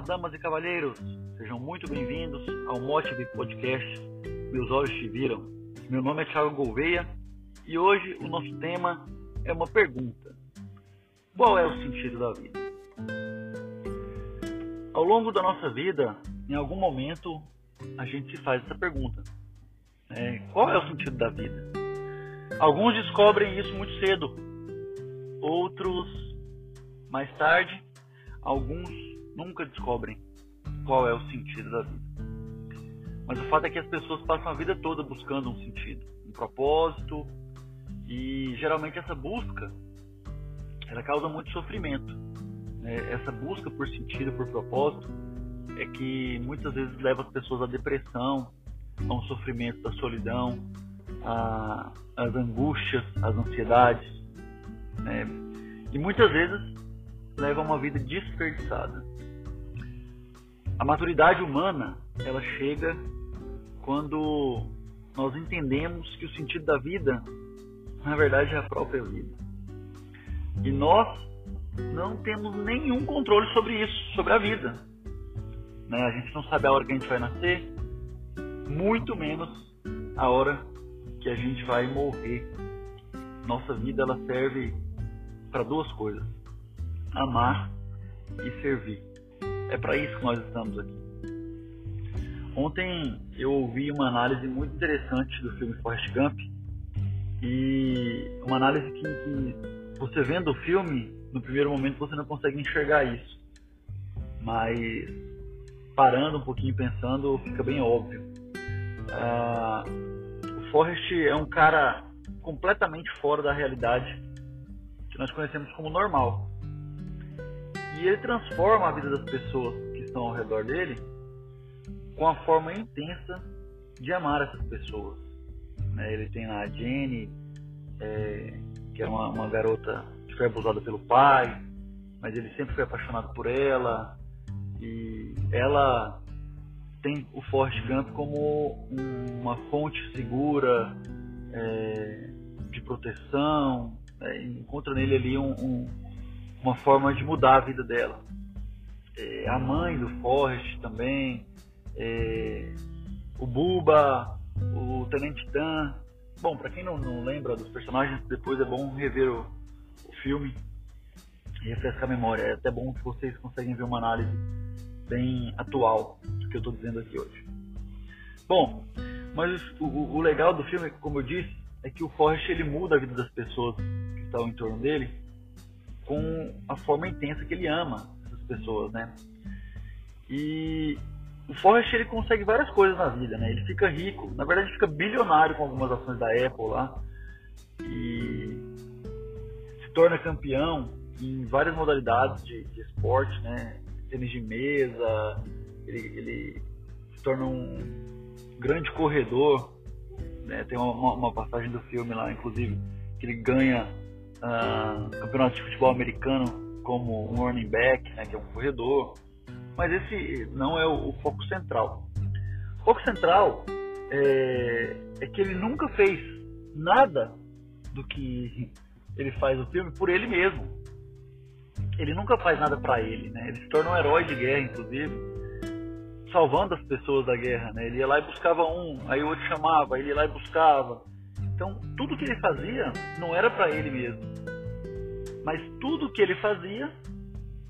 Damas e cavalheiros, sejam muito bem-vindos ao Motive Podcast Meus Olhos Te Viram. Meu nome é Thiago Gouveia e hoje o nosso tema é uma pergunta: Qual é o sentido da vida? Ao longo da nossa vida, em algum momento, a gente se faz essa pergunta: é, Qual é o sentido da vida? Alguns descobrem isso muito cedo, outros mais tarde, alguns nunca descobrem qual é o sentido da vida. Mas o fato é que as pessoas passam a vida toda buscando um sentido, um propósito, e geralmente essa busca ela causa muito sofrimento. Né? Essa busca por sentido, por propósito, é que muitas vezes leva as pessoas à depressão, a um sofrimento da solidão, às angústias, às ansiedades. Né? E muitas vezes leva a uma vida desperdiçada. A maturidade humana, ela chega quando nós entendemos que o sentido da vida, na verdade, é a própria vida. E nós não temos nenhum controle sobre isso, sobre a vida. Né? A gente não sabe a hora que a gente vai nascer, muito menos a hora que a gente vai morrer. Nossa vida ela serve para duas coisas: amar e servir. É para isso que nós estamos aqui. Ontem eu ouvi uma análise muito interessante do filme Forrest Gump e uma análise que, que você vendo o filme, no primeiro momento você não consegue enxergar isso, mas parando um pouquinho pensando fica bem óbvio. Ah, o Forrest é um cara completamente fora da realidade que nós conhecemos como normal. E ele transforma a vida das pessoas que estão ao redor dele com a forma intensa de amar essas pessoas. Né? Ele tem lá a Jenny, é, que é uma, uma garota que foi abusada pelo pai, mas ele sempre foi apaixonado por ela. E ela tem o Forrest Gump como uma fonte segura é, de proteção. Né? Encontra nele ali um, um uma forma de mudar a vida dela. É, a mãe do Forrest também, é, o Buba, o Tenente Dan. Bom, para quem não, não, lembra dos personagens, depois é bom rever o, o filme e refrescar a memória. É até bom que vocês conseguem ver uma análise bem atual do que eu estou dizendo aqui hoje. Bom, mas o, o, legal do filme, como eu disse, é que o Forrest ele muda a vida das pessoas que estão em torno dele com a forma intensa que ele ama essas pessoas, né? E o Forrest ele consegue várias coisas na vida, né? Ele fica rico, na verdade fica bilionário com algumas ações da Apple lá e se torna campeão em várias modalidades de, de esporte, né? Tênis de mesa, ele, ele se torna um grande corredor, né? Tem uma, uma passagem do filme lá, inclusive, que ele ganha uh, campeonato de futebol americano como um running back, né, que é um corredor, mas esse não é o, o foco central. O foco central é, é, que ele nunca fez nada do que ele faz no filme por ele mesmo. Ele nunca faz nada para ele, né? Ele se torna um herói de guerra, inclusive, salvando as pessoas da guerra, né? Ele ia lá e buscava um, aí o outro chamava, ele ia lá e buscava. Então, tudo que ele fazia não era para ele mesmo, mas tudo que ele fazia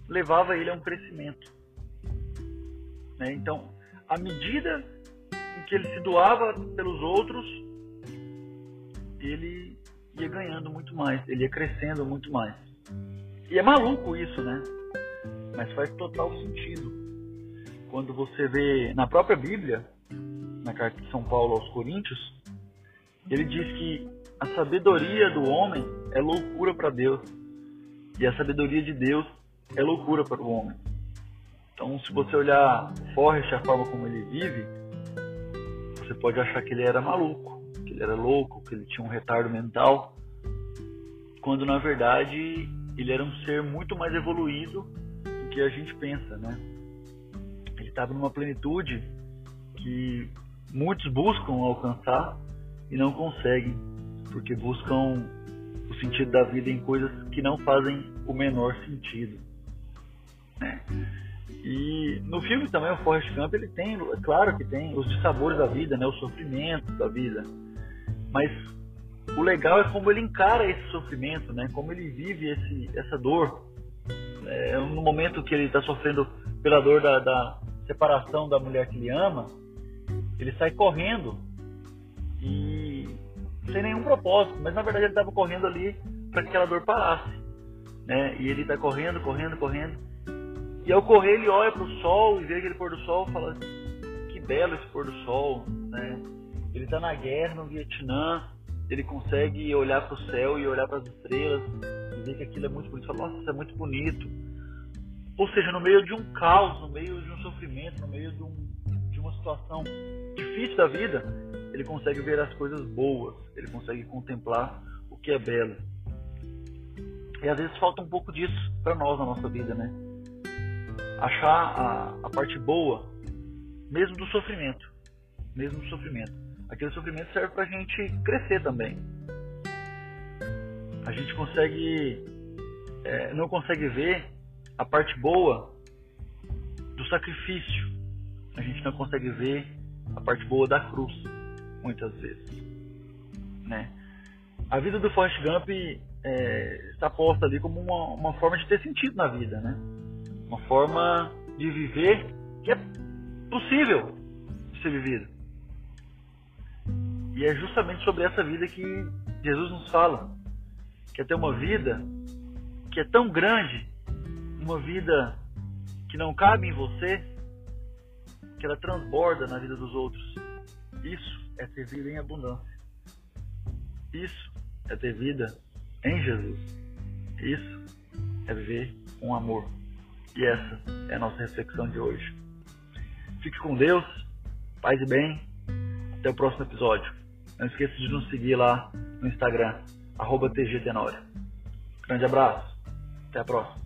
levava ele a um crescimento. Né? Então, à medida em que ele se doava pelos outros, ele ia ganhando muito mais, ele ia crescendo muito mais. E é maluco isso, né? Mas faz total sentido. Quando você vê na própria Bíblia, na carta de São Paulo aos Coríntios, ele diz que a sabedoria do homem é loucura para Deus e a sabedoria de Deus é loucura para o homem. Então, se você olhar Forrest, a forma como ele vive, você pode achar que ele era maluco, que ele era louco, que ele tinha um retardo mental, quando na verdade ele era um ser muito mais evoluído do que a gente pensa, né? Ele estava numa plenitude que muitos buscam alcançar e não conseguem, porque buscam o sentido da vida em coisas que não fazem o menor sentido. Né? E no filme também o Forrest Gump ele tem, é claro que tem os dissabores da vida, né, o sofrimento da vida. Mas o legal é como ele encara esse sofrimento, né, como ele vive esse, essa dor. É, no momento que ele está sofrendo pela dor da, da separação da mulher que ele ama, ele sai correndo e sem nenhum propósito, mas na verdade ele estava correndo ali para que aquela dor parasse, né? E ele está correndo, correndo, correndo. E ao correr ele olha para o sol e vê aquele pôr do sol, e fala que belo esse pôr do sol, né? Ele está na guerra no Vietnã, ele consegue olhar para o céu e olhar para as estrelas e ver que aquilo é muito bonito. Fala, nossa, isso é muito bonito. Ou seja, no meio de um caos, no meio de um sofrimento, no meio de, um, de uma situação difícil da vida, ele consegue ver as coisas boas, ele consegue contemplar o que é belo. E às vezes falta um pouco disso para nós na nossa vida, né? Achar a, a parte boa, mesmo do sofrimento, mesmo do sofrimento. Aquele sofrimento serve para a gente crescer também. A gente consegue, é, não consegue ver a parte boa do sacrifício. A gente não consegue ver a parte boa da cruz, muitas vezes. Né? A vida do Forrest Gump é, está posta ali como uma, uma forma de ter sentido na vida, né? Uma forma de viver que é possível de ser vivido. E é justamente sobre essa vida que Jesus nos fala, que é ter uma vida que é tão grande uma vida que não cabe em você, que ela transborda na vida dos outros. Isso é ter vida em abundância. Isso é ter vida em Jesus. Isso é viver com amor. E essa é a nossa reflexão de hoje. Fique com Deus, paz e bem. Até o próximo episódio. Não esqueça de nos seguir lá no Instagram, arroba TGTenório. Grande abraço. Até a próxima.